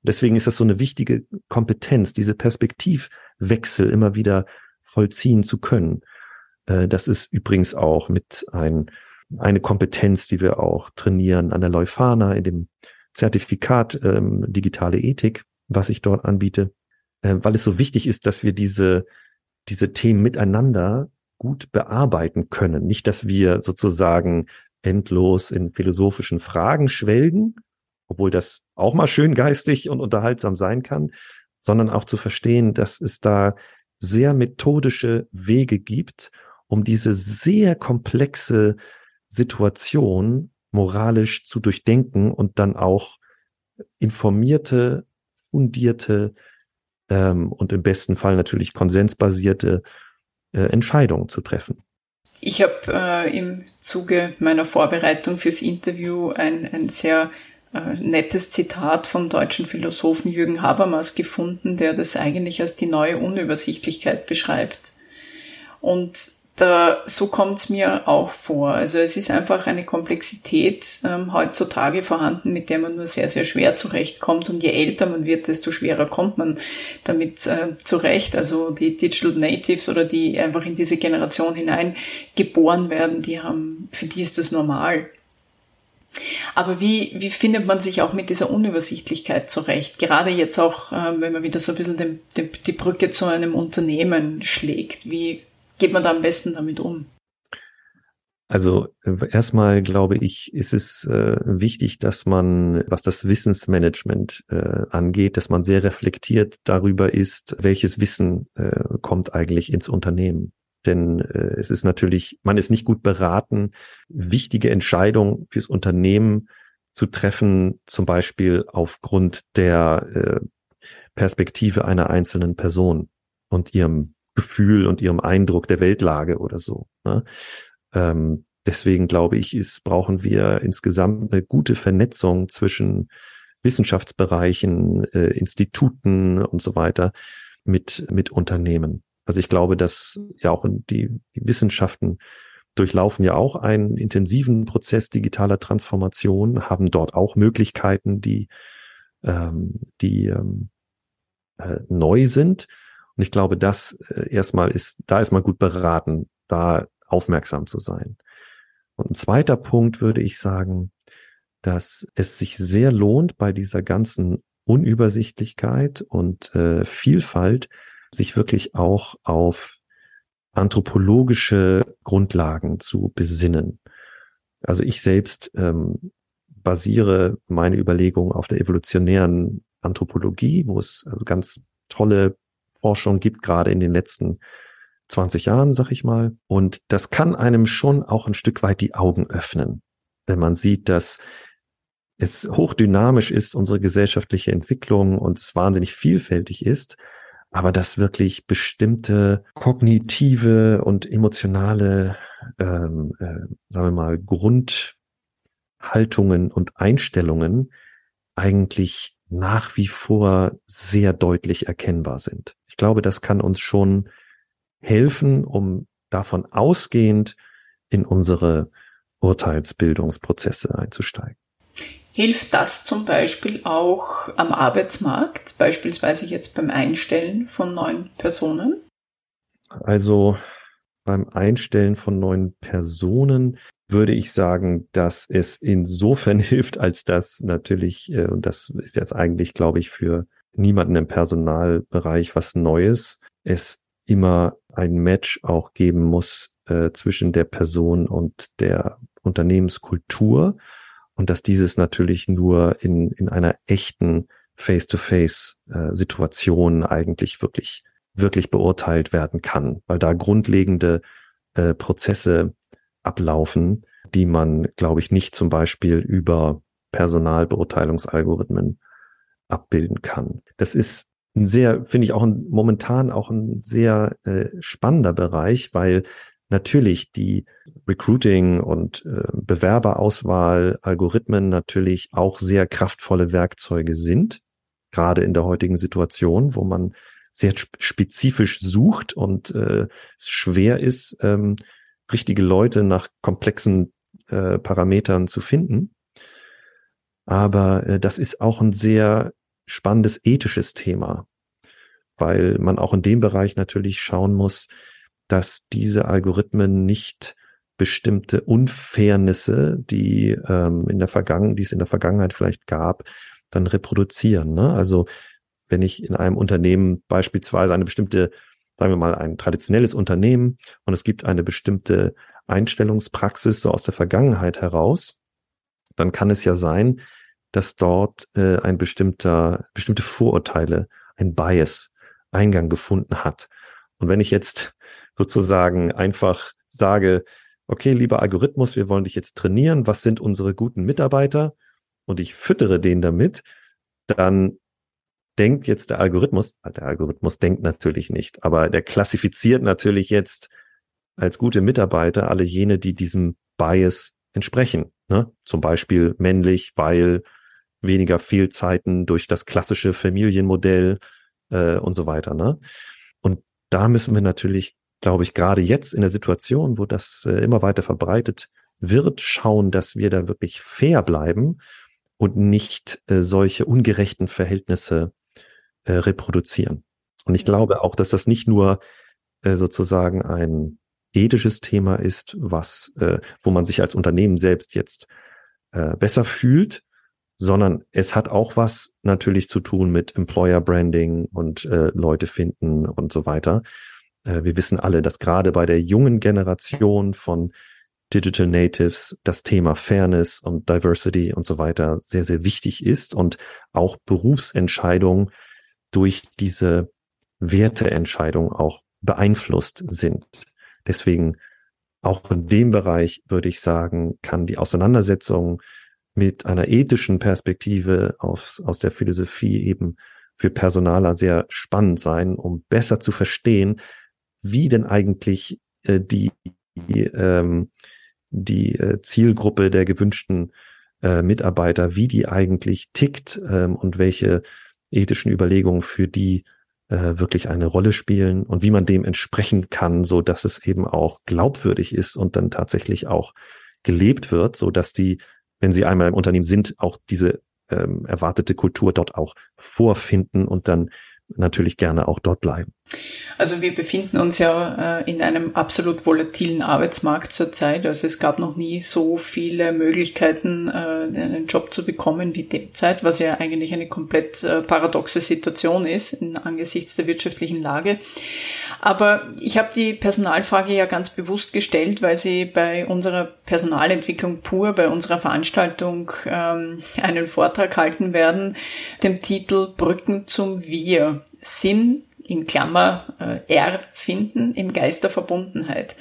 Deswegen ist das so eine wichtige Kompetenz, diese Perspektivwechsel immer wieder vollziehen zu können. Äh, das ist übrigens auch mit ein, eine Kompetenz, die wir auch trainieren an der Leuphana in dem Zertifikat ähm, digitale Ethik, was ich dort anbiete, äh, weil es so wichtig ist, dass wir diese diese Themen miteinander gut bearbeiten können. Nicht, dass wir sozusagen endlos in philosophischen Fragen schwelgen, obwohl das auch mal schön geistig und unterhaltsam sein kann, sondern auch zu verstehen, dass es da sehr methodische Wege gibt, um diese sehr komplexe Situation moralisch zu durchdenken und dann auch informierte, fundierte ähm, und im besten Fall natürlich konsensbasierte äh, Entscheidungen zu treffen. Ich habe äh, im Zuge meiner Vorbereitung fürs Interview ein, ein sehr äh, nettes Zitat vom deutschen Philosophen Jürgen Habermas gefunden, der das eigentlich als die neue Unübersichtlichkeit beschreibt. Und da, so kommt es mir auch vor. Also es ist einfach eine Komplexität ähm, heutzutage vorhanden, mit der man nur sehr, sehr schwer zurechtkommt. Und je älter man wird, desto schwerer kommt man damit äh, zurecht. Also die Digital Natives oder die einfach in diese Generation hinein geboren werden, die haben, für die ist das normal. Aber wie, wie findet man sich auch mit dieser Unübersichtlichkeit zurecht? Gerade jetzt auch, äh, wenn man wieder so ein bisschen den, den, die Brücke zu einem Unternehmen schlägt. Wie, geht man da am besten damit um? Also erstmal glaube ich, ist es äh, wichtig, dass man, was das Wissensmanagement äh, angeht, dass man sehr reflektiert darüber ist, welches Wissen äh, kommt eigentlich ins Unternehmen. Denn äh, es ist natürlich, man ist nicht gut beraten, wichtige Entscheidungen fürs Unternehmen zu treffen, zum Beispiel aufgrund der äh, Perspektive einer einzelnen Person und ihrem Gefühl und ihrem Eindruck der Weltlage oder so. Ne? Ähm, deswegen glaube ich, ist, brauchen wir insgesamt eine gute Vernetzung zwischen Wissenschaftsbereichen, äh, Instituten und so weiter mit, mit Unternehmen. Also ich glaube, dass ja auch die, Wissenschaften durchlaufen ja auch einen intensiven Prozess digitaler Transformation, haben dort auch Möglichkeiten, die, ähm, die ähm, äh, neu sind. Und ich glaube, das äh, erstmal ist, da ist man gut beraten, da aufmerksam zu sein. Und ein zweiter Punkt würde ich sagen, dass es sich sehr lohnt, bei dieser ganzen Unübersichtlichkeit und äh, Vielfalt sich wirklich auch auf anthropologische Grundlagen zu besinnen. Also ich selbst ähm, basiere meine Überlegungen auf der evolutionären Anthropologie, wo es also ganz tolle Forschung gibt, gerade in den letzten 20 Jahren, sag ich mal. Und das kann einem schon auch ein Stück weit die Augen öffnen, wenn man sieht, dass es hochdynamisch ist, unsere gesellschaftliche Entwicklung und es wahnsinnig vielfältig ist, aber dass wirklich bestimmte kognitive und emotionale, ähm, äh, sagen wir mal, Grundhaltungen und Einstellungen eigentlich nach wie vor sehr deutlich erkennbar sind. Ich glaube, das kann uns schon helfen, um davon ausgehend in unsere Urteilsbildungsprozesse einzusteigen. Hilft das zum Beispiel auch am Arbeitsmarkt, beispielsweise jetzt beim Einstellen von neuen Personen? Also beim Einstellen von neuen Personen würde ich sagen, dass es insofern [LAUGHS] hilft, als dass natürlich, äh, und das ist jetzt eigentlich, glaube ich, für niemanden im Personalbereich was Neues, es immer ein Match auch geben muss äh, zwischen der Person und der Unternehmenskultur und dass dieses natürlich nur in, in einer echten Face-to-Face-Situation eigentlich wirklich, wirklich beurteilt werden kann, weil da grundlegende äh, Prozesse ablaufen, die man, glaube ich, nicht zum Beispiel über Personalbeurteilungsalgorithmen abbilden kann. Das ist ein sehr, finde ich auch ein, momentan auch ein sehr äh, spannender Bereich, weil natürlich die Recruiting und äh, Bewerberauswahl, Algorithmen natürlich auch sehr kraftvolle Werkzeuge sind, gerade in der heutigen Situation, wo man sehr spezifisch sucht und äh, es schwer ist, ähm, richtige Leute nach komplexen äh, Parametern zu finden. Aber äh, das ist auch ein sehr spannendes ethisches Thema, weil man auch in dem Bereich natürlich schauen muss, dass diese Algorithmen nicht bestimmte Unfairnisse, die ähm, in der Vergangenheit, die es in der Vergangenheit vielleicht gab, dann reproduzieren. Ne? Also wenn ich in einem Unternehmen beispielsweise eine bestimmte, sagen wir mal, ein traditionelles Unternehmen und es gibt eine bestimmte Einstellungspraxis so aus der Vergangenheit heraus, dann kann es ja sein, dass dort äh, ein bestimmter, bestimmte Vorurteile, ein Bias Eingang gefunden hat. Und wenn ich jetzt sozusagen einfach sage, okay, lieber Algorithmus, wir wollen dich jetzt trainieren, was sind unsere guten Mitarbeiter? Und ich füttere den damit, dann denkt jetzt der Algorithmus, der Algorithmus denkt natürlich nicht, aber der klassifiziert natürlich jetzt als gute Mitarbeiter alle jene, die diesem Bias entsprechen. Ne? Zum Beispiel männlich, weil weniger Fehlzeiten durch das klassische Familienmodell äh, und so weiter. Ne? Und da müssen wir natürlich glaube ich, gerade jetzt in der Situation, wo das äh, immer weiter verbreitet wird, schauen, dass wir da wirklich fair bleiben und nicht äh, solche ungerechten Verhältnisse äh, reproduzieren. Und ich glaube auch, dass das nicht nur äh, sozusagen ein ethisches Thema ist, was, äh, wo man sich als Unternehmen selbst jetzt äh, besser fühlt, sondern es hat auch was natürlich zu tun mit Employer Branding und äh, Leute finden und so weiter. Äh, wir wissen alle, dass gerade bei der jungen Generation von Digital Natives das Thema Fairness und Diversity und so weiter sehr, sehr wichtig ist und auch Berufsentscheidungen durch diese Werteentscheidung auch beeinflusst sind. Deswegen auch in dem Bereich würde ich sagen, kann die Auseinandersetzung mit einer ethischen Perspektive aus, aus der Philosophie eben für Personaler sehr spannend sein, um besser zu verstehen, wie denn eigentlich äh, die, die, ähm, die äh, Zielgruppe der gewünschten äh, Mitarbeiter, wie die eigentlich tickt ähm, und welche ethischen Überlegungen für die äh, wirklich eine Rolle spielen und wie man dem entsprechen kann, so dass es eben auch glaubwürdig ist und dann tatsächlich auch gelebt wird, so dass die, wenn sie einmal im Unternehmen sind, auch diese ähm, erwartete Kultur dort auch vorfinden und dann natürlich gerne auch dort bleiben. Also wir befinden uns ja äh, in einem absolut volatilen Arbeitsmarkt zurzeit. Also es gab noch nie so viele Möglichkeiten, äh, einen Job zu bekommen wie derzeit, was ja eigentlich eine komplett äh, paradoxe Situation ist angesichts der wirtschaftlichen Lage. Aber ich habe die Personalfrage ja ganz bewusst gestellt, weil sie bei unserer Personalentwicklung pur, bei unserer Veranstaltung ähm, einen Vortrag halten werden, dem Titel Brücken zum Wir. Sinn in Klammer äh, R finden im Geist der Verbundenheit.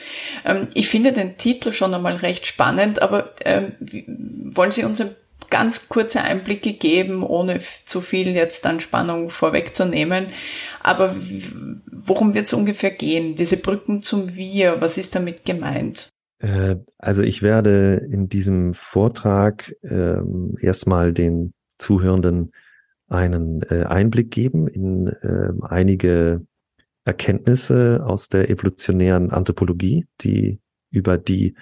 Ähm, ich finde den Titel schon einmal recht spannend, aber ähm, wollen Sie uns ein ganz kurze Einblicke geben, ohne zu viel jetzt an Spannung vorwegzunehmen. Aber worum wird es ungefähr gehen? Diese Brücken zum Wir, was ist damit gemeint? Äh, also ich werde in diesem Vortrag äh, erstmal den Zuhörenden einen äh, Einblick geben in äh, einige Erkenntnisse aus der evolutionären Anthropologie, die über die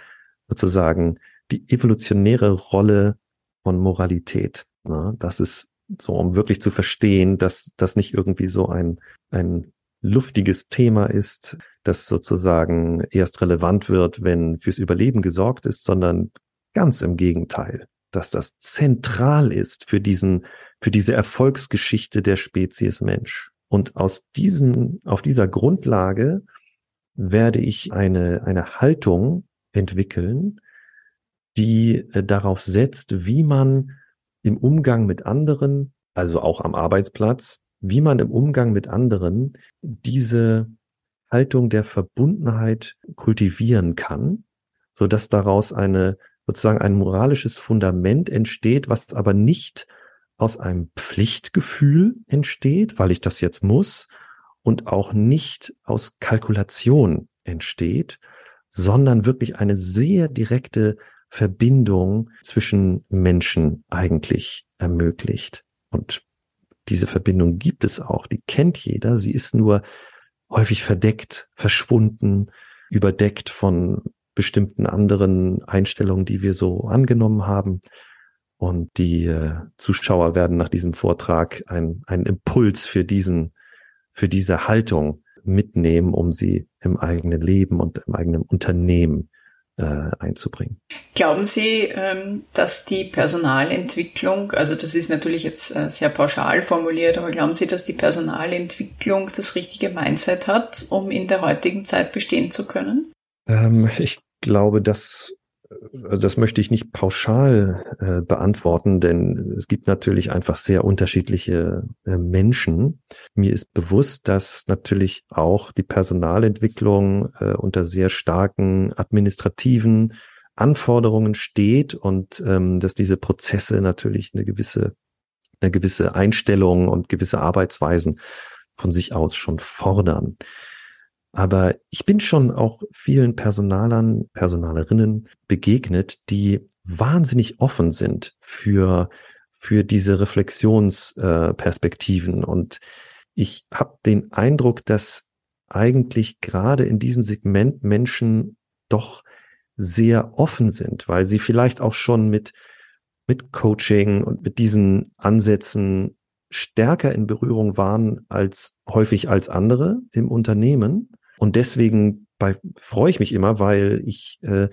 sozusagen die evolutionäre Rolle von Moralität. Ne? Das ist so, um wirklich zu verstehen, dass das nicht irgendwie so ein, ein luftiges Thema ist, das sozusagen erst relevant wird, wenn fürs Überleben gesorgt ist, sondern ganz im Gegenteil, dass das zentral ist für diesen, für diese Erfolgsgeschichte der Spezies Mensch. Und aus diesem, auf dieser Grundlage werde ich eine, eine Haltung entwickeln, die äh, darauf setzt, wie man im Umgang mit anderen, also auch am Arbeitsplatz, wie man im Umgang mit anderen diese Haltung der Verbundenheit kultivieren kann, so dass daraus eine sozusagen ein moralisches Fundament entsteht, was aber nicht aus einem Pflichtgefühl entsteht, weil ich das jetzt muss, und auch nicht aus Kalkulation entsteht, sondern wirklich eine sehr direkte Verbindung zwischen Menschen eigentlich ermöglicht. Und diese Verbindung gibt es auch, die kennt jeder, sie ist nur häufig verdeckt, verschwunden, überdeckt von bestimmten anderen Einstellungen, die wir so angenommen haben. Und die äh, Zuschauer werden nach diesem Vortrag einen Impuls für diesen, für diese Haltung mitnehmen, um sie im eigenen Leben und im eigenen Unternehmen äh, einzubringen. Glauben Sie, ähm, dass die Personalentwicklung, also das ist natürlich jetzt äh, sehr pauschal formuliert, aber glauben Sie, dass die Personalentwicklung das richtige Mindset hat, um in der heutigen Zeit bestehen zu können? Ähm, ich glaube, dass also das möchte ich nicht pauschal äh, beantworten, denn es gibt natürlich einfach sehr unterschiedliche äh, Menschen. Mir ist bewusst, dass natürlich auch die Personalentwicklung äh, unter sehr starken administrativen Anforderungen steht und ähm, dass diese Prozesse natürlich eine gewisse eine gewisse Einstellung und gewisse Arbeitsweisen von sich aus schon fordern. Aber ich bin schon auch vielen Personalern, Personalerinnen begegnet, die wahnsinnig offen sind für, für diese Reflexionsperspektiven. Und ich habe den Eindruck, dass eigentlich gerade in diesem Segment Menschen doch sehr offen sind, weil sie vielleicht auch schon mit, mit Coaching und mit diesen Ansätzen stärker in Berührung waren als häufig als andere im Unternehmen und deswegen bei, freue ich mich immer, weil ich äh,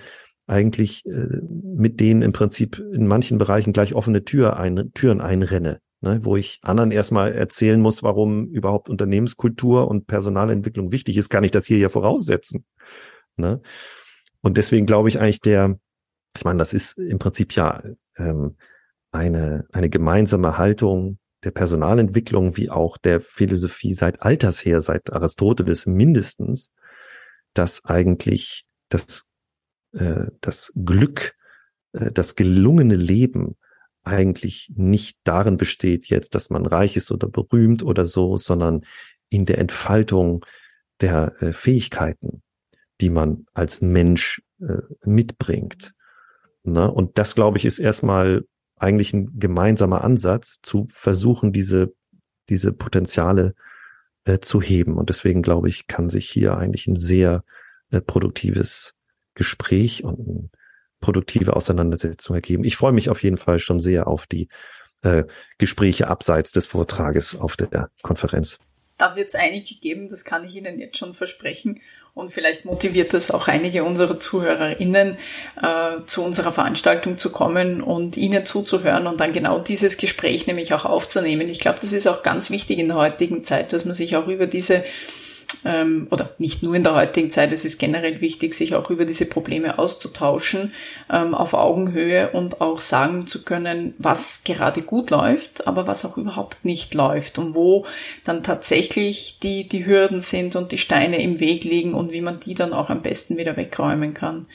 eigentlich äh, mit denen im Prinzip in manchen Bereichen gleich offene Tür ein, Türen einrenne, ne, wo ich anderen erstmal erzählen muss, warum überhaupt Unternehmenskultur und Personalentwicklung wichtig ist, kann ich das hier ja voraussetzen. Ne? Und deswegen glaube ich eigentlich der, ich meine, das ist im Prinzip ja ähm, eine, eine gemeinsame Haltung der Personalentwicklung wie auch der Philosophie seit alters her, seit Aristoteles mindestens, dass eigentlich das, äh, das Glück, äh, das gelungene Leben eigentlich nicht darin besteht jetzt, dass man reich ist oder berühmt oder so, sondern in der Entfaltung der äh, Fähigkeiten, die man als Mensch äh, mitbringt. Ne? Und das, glaube ich, ist erstmal eigentlich ein gemeinsamer Ansatz zu versuchen, diese, diese Potenziale äh, zu heben. Und deswegen glaube ich, kann sich hier eigentlich ein sehr äh, produktives Gespräch und eine produktive Auseinandersetzung ergeben. Ich freue mich auf jeden Fall schon sehr auf die äh, Gespräche abseits des Vortrages auf der Konferenz. Da wird es einige geben, das kann ich Ihnen jetzt schon versprechen. Und vielleicht motiviert das auch einige unserer ZuhörerInnen, äh, zu unserer Veranstaltung zu kommen und Ihnen zuzuhören und dann genau dieses Gespräch nämlich auch aufzunehmen. Ich glaube, das ist auch ganz wichtig in der heutigen Zeit, dass man sich auch über diese ähm, oder nicht nur in der heutigen Zeit, es ist generell wichtig, sich auch über diese Probleme auszutauschen, ähm, auf Augenhöhe und auch sagen zu können, was gerade gut läuft, aber was auch überhaupt nicht läuft und wo dann tatsächlich die, die Hürden sind und die Steine im Weg liegen und wie man die dann auch am besten wieder wegräumen kann.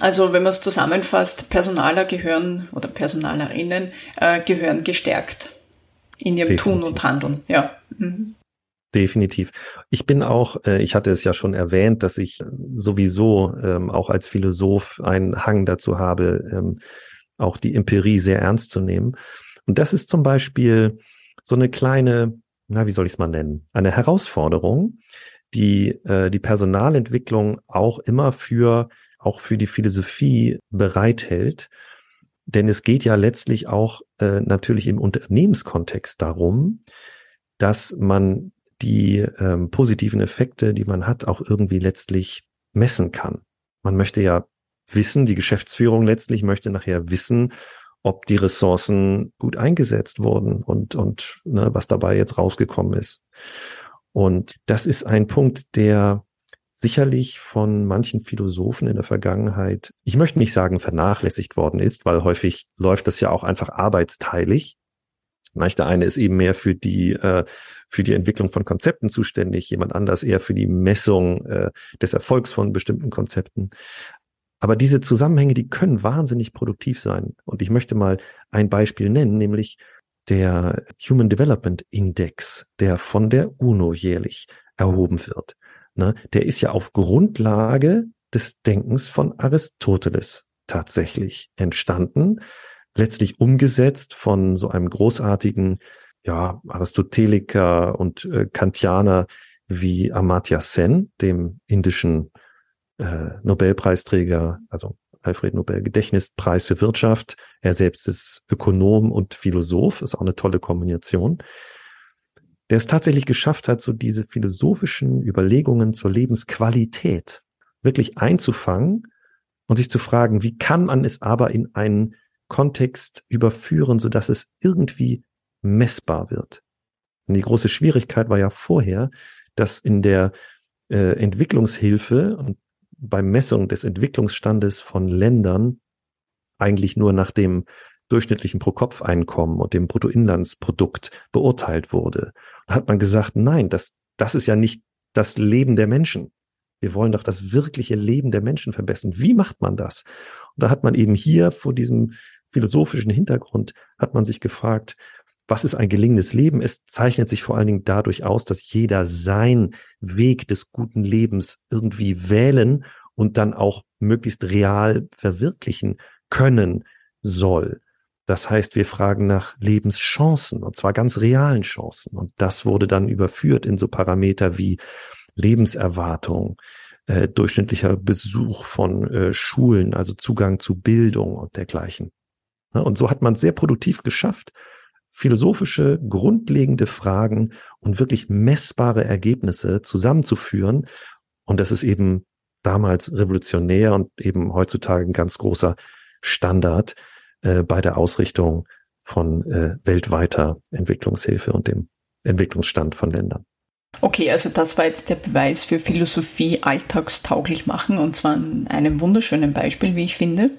Also wenn man es zusammenfasst, Personaler gehören oder Personalerinnen äh, gehören gestärkt in ihrem Definitiv. Tun und Handeln. Ja. Mhm. Definitiv. Ich bin auch, äh, ich hatte es ja schon erwähnt, dass ich sowieso ähm, auch als Philosoph einen Hang dazu habe, ähm, auch die Empirie sehr ernst zu nehmen. Und das ist zum Beispiel so eine kleine, na, wie soll ich es mal nennen, eine Herausforderung, die äh, die Personalentwicklung auch immer für auch für die Philosophie bereithält. Denn es geht ja letztlich auch äh, natürlich im Unternehmenskontext darum, dass man die ähm, positiven Effekte, die man hat, auch irgendwie letztlich messen kann. Man möchte ja wissen, die Geschäftsführung letztlich möchte nachher wissen, ob die Ressourcen gut eingesetzt wurden und, und ne, was dabei jetzt rausgekommen ist. Und das ist ein Punkt, der sicherlich von manchen Philosophen in der Vergangenheit, ich möchte nicht sagen vernachlässigt worden ist, weil häufig läuft das ja auch einfach arbeitsteilig. Der eine ist eben mehr für die, äh, für die Entwicklung von Konzepten zuständig, jemand anders eher für die Messung äh, des Erfolgs von bestimmten Konzepten. Aber diese Zusammenhänge, die können wahnsinnig produktiv sein. Und ich möchte mal ein Beispiel nennen, nämlich der Human Development Index, der von der UNO jährlich erhoben wird ne, der ist ja auf Grundlage des Denkens von Aristoteles tatsächlich entstanden, letztlich umgesetzt von so einem großartigen, ja, Aristoteliker und äh, Kantianer wie Amartya Sen, dem indischen äh, Nobelpreisträger, also Alfred Nobel Gedächtnispreis für Wirtschaft. Er selbst ist Ökonom und Philosoph, ist auch eine tolle Kombination der es tatsächlich geschafft hat, so diese philosophischen Überlegungen zur Lebensqualität wirklich einzufangen und sich zu fragen, wie kann man es aber in einen Kontext überführen, so dass es irgendwie messbar wird. Und die große Schwierigkeit war ja vorher, dass in der äh, Entwicklungshilfe und beim Messung des Entwicklungsstandes von Ländern eigentlich nur nach dem durchschnittlichen Pro-Kopf-Einkommen und dem Bruttoinlandsprodukt beurteilt wurde. Da hat man gesagt, nein, das, das ist ja nicht das Leben der Menschen. Wir wollen doch das wirkliche Leben der Menschen verbessern. Wie macht man das? Und da hat man eben hier vor diesem philosophischen Hintergrund hat man sich gefragt, was ist ein gelingendes Leben? Es zeichnet sich vor allen Dingen dadurch aus, dass jeder sein Weg des guten Lebens irgendwie wählen und dann auch möglichst real verwirklichen können soll. Das heißt, wir fragen nach Lebenschancen und zwar ganz realen Chancen. Und das wurde dann überführt in so Parameter wie Lebenserwartung, äh, durchschnittlicher Besuch von äh, Schulen, also Zugang zu Bildung und dergleichen. Ja, und so hat man sehr produktiv geschafft, philosophische, grundlegende Fragen und wirklich messbare Ergebnisse zusammenzuführen. Und das ist eben damals revolutionär und eben heutzutage ein ganz großer Standard, äh, bei der Ausrichtung von äh, weltweiter Entwicklungshilfe und dem Entwicklungsstand von Ländern. Okay, also das war jetzt der Beweis für Philosophie alltagstauglich machen und zwar an einem wunderschönen Beispiel, wie ich finde.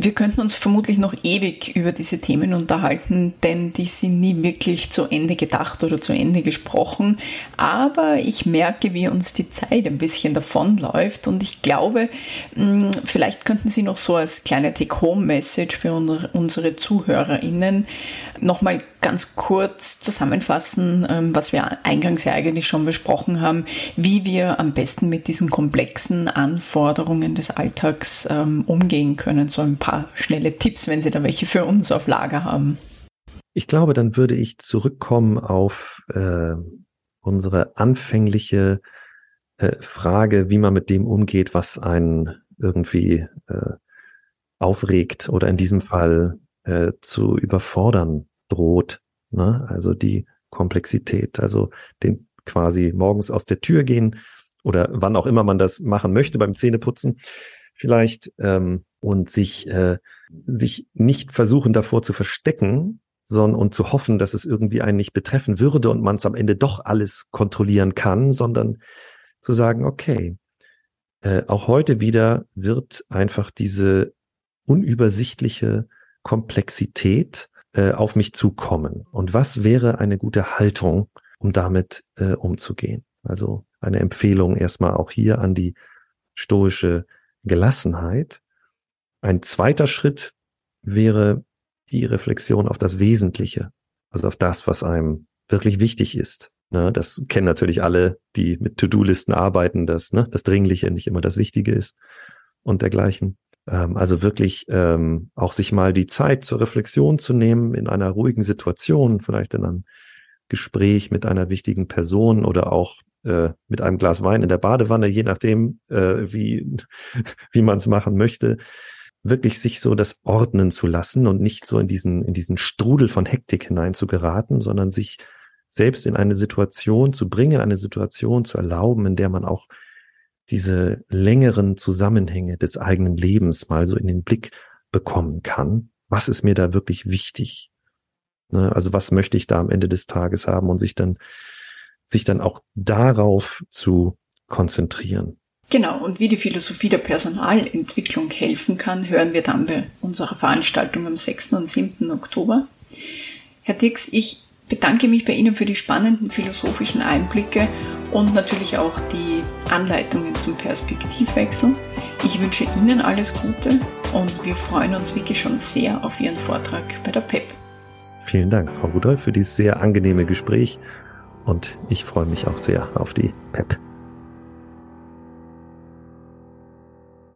Wir könnten uns vermutlich noch ewig über diese Themen unterhalten, denn die sind nie wirklich zu Ende gedacht oder zu Ende gesprochen. Aber ich merke, wie uns die Zeit ein bisschen davonläuft und ich glaube, hm, vielleicht könnten Sie noch so als kleine Take-Home-Message für unsere ZuhörerInnen nochmal ganz kurz zusammenfassen, ähm, was wir eingangs ja eigentlich schon besprochen haben, wie wir am besten mit diesen komplexen Anforderungen des Alltags ähm, umgehen können. So ein paar schnelle Tipps, wenn Sie da welche für uns auf Lager haben. Ich glaube, dann würde ich zurückkommen auf äh, unsere anfängliche äh, Frage, wie man mit dem umgeht, was einen irgendwie äh, aufregt oder in diesem Fall äh, zu überfordern droht. Ne? Also die Komplexität, also den quasi morgens aus der Tür gehen oder wann auch immer man das machen möchte beim Zähneputzen vielleicht ähm, und sich äh, sich nicht versuchen davor zu verstecken, sondern und zu hoffen, dass es irgendwie einen nicht betreffen würde und man es am Ende doch alles kontrollieren kann, sondern zu sagen, okay, äh, auch heute wieder wird einfach diese unübersichtliche Komplexität äh, auf mich zukommen? Und was wäre eine gute Haltung, um damit äh, umzugehen? Also eine Empfehlung erstmal auch hier an die stoische Gelassenheit. Ein zweiter Schritt wäre die Reflexion auf das Wesentliche, also auf das, was einem wirklich wichtig ist. Ne, das kennen natürlich alle, die mit To-Do-Listen arbeiten, dass ne, das Dringliche nicht immer das Wichtige ist und dergleichen. Ähm, also wirklich ähm, auch sich mal die Zeit zur Reflexion zu nehmen in einer ruhigen Situation, vielleicht in einem Gespräch mit einer wichtigen Person oder auch äh, mit einem Glas Wein in der Badewanne, je nachdem, äh, wie, [LAUGHS] wie man es machen möchte, wirklich sich so das ordnen zu lassen und nicht so in diesen, in diesen Strudel von Hektik hinein zu geraten, sondern sich selbst in eine Situation zu bringen, eine Situation zu erlauben, in der man auch diese längeren Zusammenhänge des eigenen Lebens mal so in den Blick bekommen kann. Was ist mir da wirklich wichtig? Ne, also was möchte ich da am Ende des Tages haben und sich dann, sich dann auch darauf zu konzentrieren. Genau, und wie die Philosophie der Personalentwicklung helfen kann, hören wir dann bei unserer Veranstaltung am 6. und 7. Oktober. Herr Dix, ich bedanke mich bei Ihnen für die spannenden philosophischen Einblicke und natürlich auch die Anleitungen zum Perspektivwechsel. Ich wünsche Ihnen alles Gute und wir freuen uns wirklich schon sehr auf Ihren Vortrag bei der PEP. Vielen Dank, Frau Rudolph, für dieses sehr angenehme Gespräch und ich freue mich auch sehr auf die PEP.